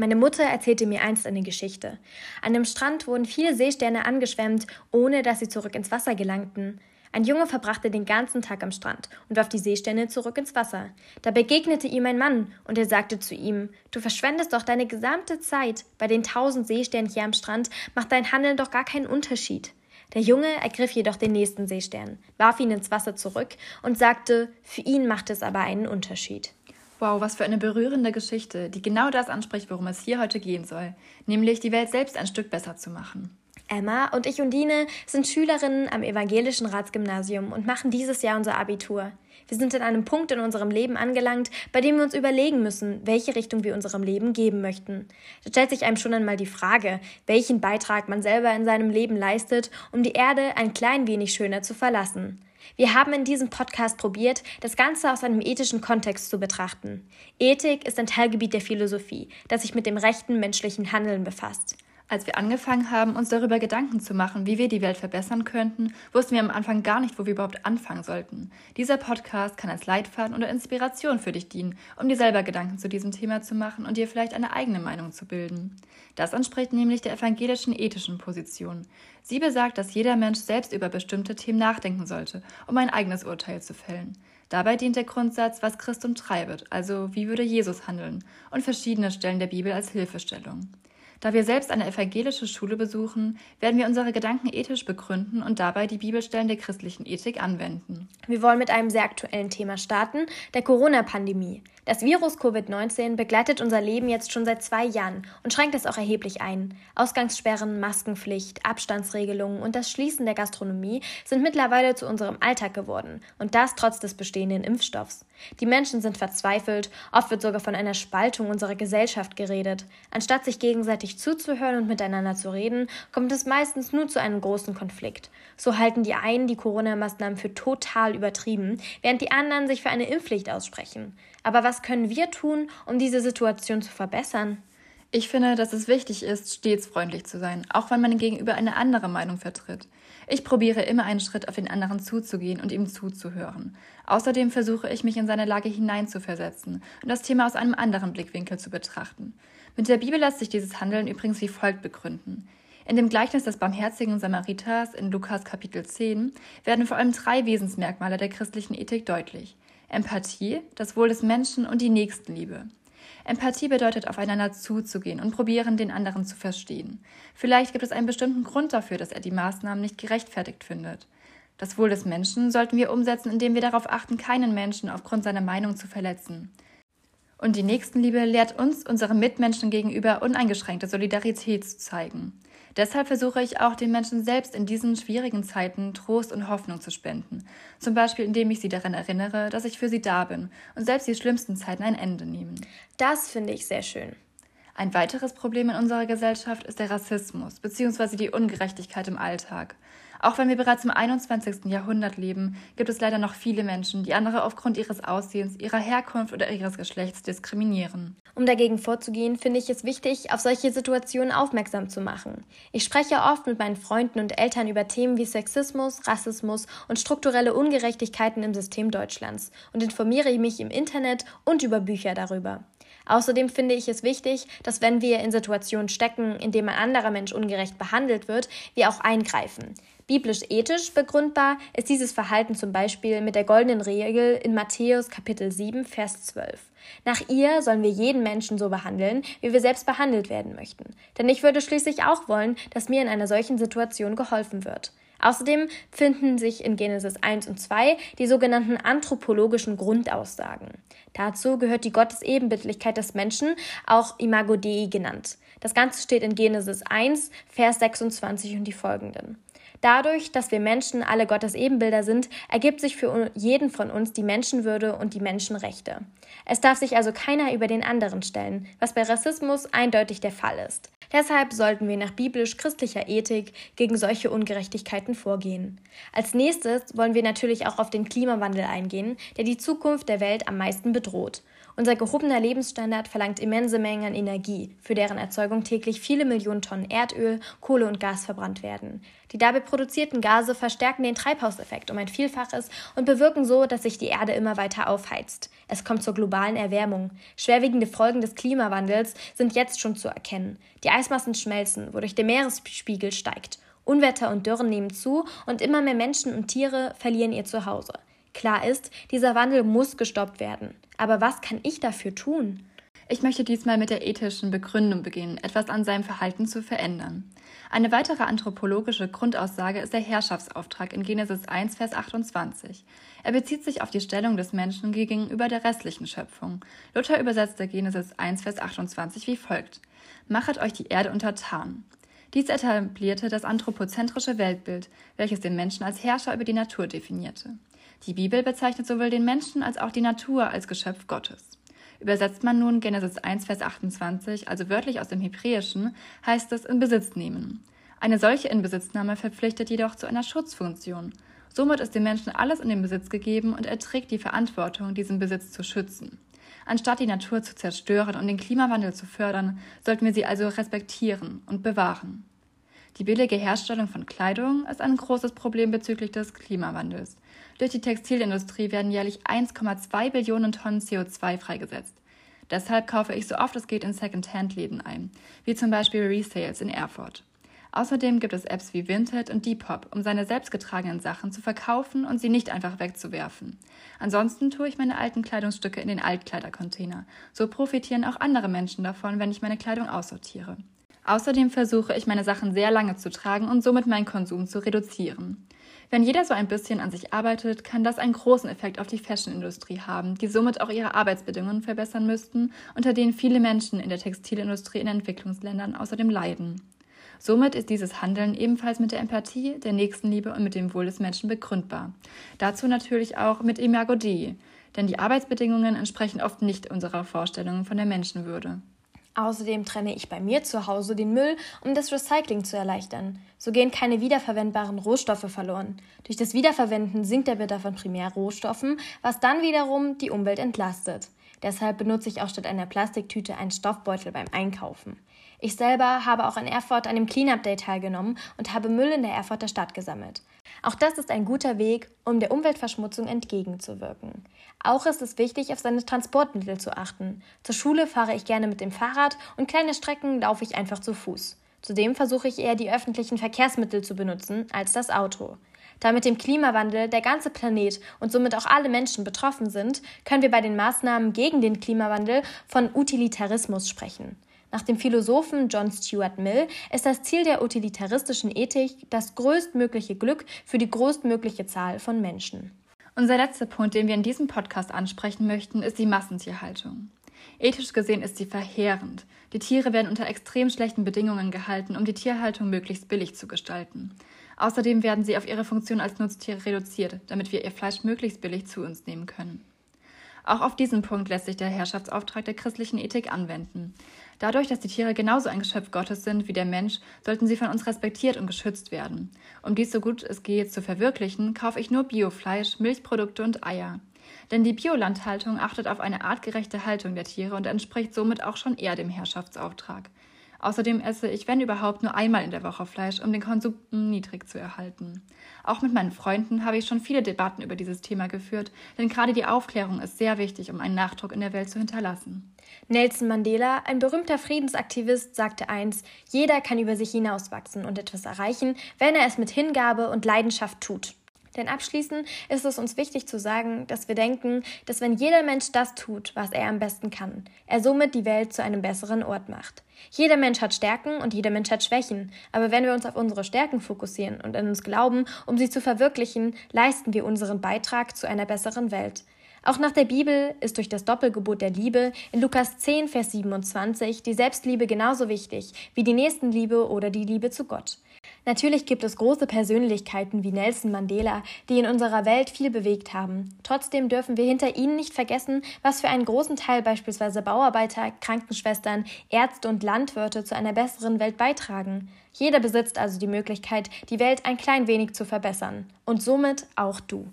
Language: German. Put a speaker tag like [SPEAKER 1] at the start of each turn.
[SPEAKER 1] Meine Mutter erzählte mir einst eine Geschichte. An dem Strand wurden viele Seesterne angeschwemmt, ohne dass sie zurück ins Wasser gelangten. Ein Junge verbrachte den ganzen Tag am Strand und warf die Seesterne zurück ins Wasser. Da begegnete ihm ein Mann, und er sagte zu ihm Du verschwendest doch deine gesamte Zeit. Bei den tausend Seesternen hier am Strand macht dein Handeln doch gar keinen Unterschied. Der Junge ergriff jedoch den nächsten Seestern, warf ihn ins Wasser zurück und sagte, für ihn macht es aber einen Unterschied.
[SPEAKER 2] Wow, was für eine berührende Geschichte, die genau das anspricht, worum es hier heute gehen soll, nämlich die Welt selbst ein Stück besser zu machen.
[SPEAKER 1] Emma und ich und Dine sind Schülerinnen am Evangelischen Ratsgymnasium und machen dieses Jahr unser Abitur. Wir sind in einem Punkt in unserem Leben angelangt, bei dem wir uns überlegen müssen, welche Richtung wir unserem Leben geben möchten. Da stellt sich einem schon einmal die Frage, welchen Beitrag man selber in seinem Leben leistet, um die Erde ein klein wenig schöner zu verlassen. Wir haben in diesem Podcast probiert, das Ganze aus einem ethischen Kontext zu betrachten. Ethik ist ein Teilgebiet der Philosophie, das sich mit dem rechten menschlichen Handeln befasst.
[SPEAKER 2] Als wir angefangen haben, uns darüber Gedanken zu machen, wie wir die Welt verbessern könnten, wussten wir am Anfang gar nicht, wo wir überhaupt anfangen sollten. Dieser Podcast kann als Leitfaden oder Inspiration für dich dienen, um dir selber Gedanken zu diesem Thema zu machen und dir vielleicht eine eigene Meinung zu bilden. Das entspricht nämlich der evangelischen ethischen Position. Sie besagt, dass jeder Mensch selbst über bestimmte Themen nachdenken sollte, um ein eigenes Urteil zu fällen. Dabei dient der Grundsatz, was Christum treibet, also wie würde Jesus handeln, und verschiedene Stellen der Bibel als Hilfestellung. Da wir selbst eine evangelische Schule besuchen, werden wir unsere Gedanken ethisch begründen und dabei die Bibelstellen der christlichen Ethik anwenden.
[SPEAKER 1] Wir wollen mit einem sehr aktuellen Thema starten, der Corona-Pandemie. Das Virus Covid-19 begleitet unser Leben jetzt schon seit zwei Jahren und schränkt es auch erheblich ein. Ausgangssperren, Maskenpflicht, Abstandsregelungen und das Schließen der Gastronomie sind mittlerweile zu unserem Alltag geworden und das trotz des bestehenden Impfstoffs. Die Menschen sind verzweifelt, oft wird sogar von einer Spaltung unserer Gesellschaft geredet. Anstatt sich gegenseitig zuzuhören und miteinander zu reden, kommt es meistens nur zu einem großen Konflikt. So halten die einen die Corona-Maßnahmen für total übertrieben, während die anderen sich für eine Impfpflicht aussprechen. Aber was können wir tun, um diese Situation zu verbessern?
[SPEAKER 2] Ich finde, dass es wichtig ist, stets freundlich zu sein, auch wenn man gegenüber eine andere Meinung vertritt. Ich probiere immer einen Schritt auf den anderen zuzugehen und ihm zuzuhören. Außerdem versuche ich, mich in seine Lage hineinzuversetzen und das Thema aus einem anderen Blickwinkel zu betrachten. Mit der Bibel lässt sich dieses Handeln übrigens wie folgt begründen. In dem Gleichnis des barmherzigen Samariters in Lukas Kapitel 10 werden vor allem drei Wesensmerkmale der christlichen Ethik deutlich. Empathie, das Wohl des Menschen und die Nächstenliebe. Empathie bedeutet, aufeinander zuzugehen und probieren, den anderen zu verstehen. Vielleicht gibt es einen bestimmten Grund dafür, dass er die Maßnahmen nicht gerechtfertigt findet. Das Wohl des Menschen sollten wir umsetzen, indem wir darauf achten, keinen Menschen aufgrund seiner Meinung zu verletzen. Und die Nächstenliebe lehrt uns, unseren Mitmenschen gegenüber uneingeschränkte Solidarität zu zeigen. Deshalb versuche ich auch den Menschen selbst in diesen schwierigen Zeiten Trost und Hoffnung zu spenden. Zum Beispiel, indem ich sie daran erinnere, dass ich für sie da bin und selbst die schlimmsten Zeiten ein Ende nehmen.
[SPEAKER 1] Das finde ich sehr schön.
[SPEAKER 2] Ein weiteres Problem in unserer Gesellschaft ist der Rassismus bzw. die Ungerechtigkeit im Alltag. Auch wenn wir bereits im 21. Jahrhundert leben, gibt es leider noch viele Menschen, die andere aufgrund ihres Aussehens, ihrer Herkunft oder ihres Geschlechts diskriminieren.
[SPEAKER 1] Um dagegen vorzugehen, finde ich es wichtig, auf solche Situationen aufmerksam zu machen. Ich spreche oft mit meinen Freunden und Eltern über Themen wie Sexismus, Rassismus und strukturelle Ungerechtigkeiten im System Deutschlands und informiere mich im Internet und über Bücher darüber. Außerdem finde ich es wichtig, dass wenn wir in Situationen stecken, in denen ein anderer Mensch ungerecht behandelt wird, wir auch eingreifen. Biblisch-ethisch begründbar ist dieses Verhalten zum Beispiel mit der goldenen Regel in Matthäus Kapitel 7, Vers 12. Nach ihr sollen wir jeden Menschen so behandeln, wie wir selbst behandelt werden möchten. Denn ich würde schließlich auch wollen, dass mir in einer solchen Situation geholfen wird. Außerdem finden sich in Genesis 1 und 2 die sogenannten anthropologischen Grundaussagen. Dazu gehört die Gottesebenbildlichkeit des Menschen, auch Imago Dei genannt. Das Ganze steht in Genesis 1, Vers 26 und die folgenden. Dadurch, dass wir Menschen alle Gottes Ebenbilder sind, ergibt sich für jeden von uns die Menschenwürde und die Menschenrechte. Es darf sich also keiner über den anderen stellen, was bei Rassismus eindeutig der Fall ist. Deshalb sollten wir nach biblisch-christlicher Ethik gegen solche Ungerechtigkeiten vorgehen. Als nächstes wollen wir natürlich auch auf den Klimawandel eingehen, der die Zukunft der Welt am meisten bedroht. Unser gehobener Lebensstandard verlangt immense Mengen an Energie, für deren Erzeugung täglich viele Millionen Tonnen Erdöl, Kohle und Gas verbrannt werden. Die dabei produzierten Gase verstärken den Treibhauseffekt um ein Vielfaches und bewirken so, dass sich die Erde immer weiter aufheizt. Es kommt zur globalen Erwärmung. Schwerwiegende Folgen des Klimawandels sind jetzt schon zu erkennen. Die Eismassen schmelzen, wodurch der Meeresspiegel steigt. Unwetter und Dürren nehmen zu und immer mehr Menschen und Tiere verlieren ihr Zuhause. Klar ist, dieser Wandel muss gestoppt werden. Aber was kann ich dafür tun?
[SPEAKER 2] Ich möchte diesmal mit der ethischen Begründung beginnen, etwas an seinem Verhalten zu verändern. Eine weitere anthropologische Grundaussage ist der Herrschaftsauftrag in Genesis 1, Vers 28. Er bezieht sich auf die Stellung des Menschen gegenüber der restlichen Schöpfung. Luther übersetzte Genesis 1, Vers 28 wie folgt: Machet euch die Erde untertan. Dies etablierte das anthropozentrische Weltbild, welches den Menschen als Herrscher über die Natur definierte. Die Bibel bezeichnet sowohl den Menschen als auch die Natur als Geschöpf Gottes. Übersetzt man nun Genesis 1, Vers 28, also wörtlich aus dem Hebräischen, heißt es in Besitz nehmen. Eine solche Inbesitznahme verpflichtet jedoch zu einer Schutzfunktion. Somit ist dem Menschen alles in den Besitz gegeben und er trägt die Verantwortung, diesen Besitz zu schützen. Anstatt die Natur zu zerstören und den Klimawandel zu fördern, sollten wir sie also respektieren und bewahren. Die billige Herstellung von Kleidung ist ein großes Problem bezüglich des Klimawandels. Durch die Textilindustrie werden jährlich 1,2 Billionen Tonnen CO2 freigesetzt. Deshalb kaufe ich so oft es geht in Second-Hand-Läden ein, wie zum Beispiel Resales in Erfurt. Außerdem gibt es Apps wie Vinted und Depop, um seine selbstgetragenen Sachen zu verkaufen und sie nicht einfach wegzuwerfen. Ansonsten tue ich meine alten Kleidungsstücke in den Altkleidercontainer. So profitieren auch andere Menschen davon, wenn ich meine Kleidung aussortiere. Außerdem versuche ich meine Sachen sehr lange zu tragen und somit meinen Konsum zu reduzieren. Wenn jeder so ein bisschen an sich arbeitet, kann das einen großen Effekt auf die Fashionindustrie haben, die somit auch ihre Arbeitsbedingungen verbessern müssten, unter denen viele Menschen in der Textilindustrie in Entwicklungsländern außerdem leiden. Somit ist dieses Handeln ebenfalls mit der Empathie, der Nächstenliebe und mit dem Wohl des Menschen begründbar. Dazu natürlich auch mit Imago Dei, denn die Arbeitsbedingungen entsprechen oft nicht unserer Vorstellungen von der Menschenwürde.
[SPEAKER 1] Außerdem trenne ich bei mir zu Hause den Müll, um das Recycling zu erleichtern. So gehen keine wiederverwendbaren Rohstoffe verloren. Durch das Wiederverwenden sinkt der Bedarf an Primärrohstoffen, was dann wiederum die Umwelt entlastet. Deshalb benutze ich auch statt einer Plastiktüte einen Stoffbeutel beim Einkaufen. Ich selber habe auch in Erfurt an dem Cleanup Day teilgenommen und habe Müll in der Erfurter Stadt gesammelt. Auch das ist ein guter Weg, um der Umweltverschmutzung entgegenzuwirken. Auch ist es wichtig, auf seine Transportmittel zu achten. Zur Schule fahre ich gerne mit dem Fahrrad und kleine Strecken laufe ich einfach zu Fuß. Zudem versuche ich eher die öffentlichen Verkehrsmittel zu benutzen als das Auto. Da mit dem Klimawandel der ganze Planet und somit auch alle Menschen betroffen sind, können wir bei den Maßnahmen gegen den Klimawandel von Utilitarismus sprechen. Nach dem Philosophen John Stuart Mill ist das Ziel der utilitaristischen Ethik das größtmögliche Glück für die größtmögliche Zahl von Menschen.
[SPEAKER 2] Unser letzter Punkt, den wir in diesem Podcast ansprechen möchten, ist die Massentierhaltung. Ethisch gesehen ist sie verheerend. Die Tiere werden unter extrem schlechten Bedingungen gehalten, um die Tierhaltung möglichst billig zu gestalten. Außerdem werden sie auf ihre Funktion als Nutztiere reduziert, damit wir ihr Fleisch möglichst billig zu uns nehmen können. Auch auf diesen Punkt lässt sich der Herrschaftsauftrag der christlichen Ethik anwenden. Dadurch, dass die Tiere genauso ein Geschöpf Gottes sind wie der Mensch, sollten sie von uns respektiert und geschützt werden. Um dies so gut es geht zu verwirklichen, kaufe ich nur Biofleisch, Milchprodukte und Eier. Denn die Biolandhaltung achtet auf eine artgerechte Haltung der Tiere und entspricht somit auch schon eher dem Herrschaftsauftrag. Außerdem esse ich, wenn überhaupt, nur einmal in der Woche Fleisch, um den Konsum niedrig zu erhalten. Auch mit meinen Freunden habe ich schon viele Debatten über dieses Thema geführt, denn gerade die Aufklärung ist sehr wichtig, um einen Nachdruck in der Welt zu hinterlassen.
[SPEAKER 1] Nelson Mandela, ein berühmter Friedensaktivist, sagte einst, jeder kann über sich hinauswachsen und etwas erreichen, wenn er es mit Hingabe und Leidenschaft tut. Denn abschließend ist es uns wichtig zu sagen, dass wir denken, dass wenn jeder Mensch das tut, was er am besten kann, er somit die Welt zu einem besseren Ort macht. Jeder Mensch hat Stärken und jeder Mensch hat Schwächen, aber wenn wir uns auf unsere Stärken fokussieren und an uns glauben, um sie zu verwirklichen, leisten wir unseren Beitrag zu einer besseren Welt. Auch nach der Bibel ist durch das Doppelgebot der Liebe in Lukas 10, Vers 27 die Selbstliebe genauso wichtig wie die Nächstenliebe oder die Liebe zu Gott. Natürlich gibt es große Persönlichkeiten wie Nelson Mandela, die in unserer Welt viel bewegt haben. Trotzdem dürfen wir hinter ihnen nicht vergessen, was für einen großen Teil beispielsweise Bauarbeiter, Krankenschwestern, Ärzte und Landwirte zu einer besseren Welt beitragen. Jeder besitzt also die Möglichkeit, die Welt ein klein wenig zu verbessern. Und somit auch du.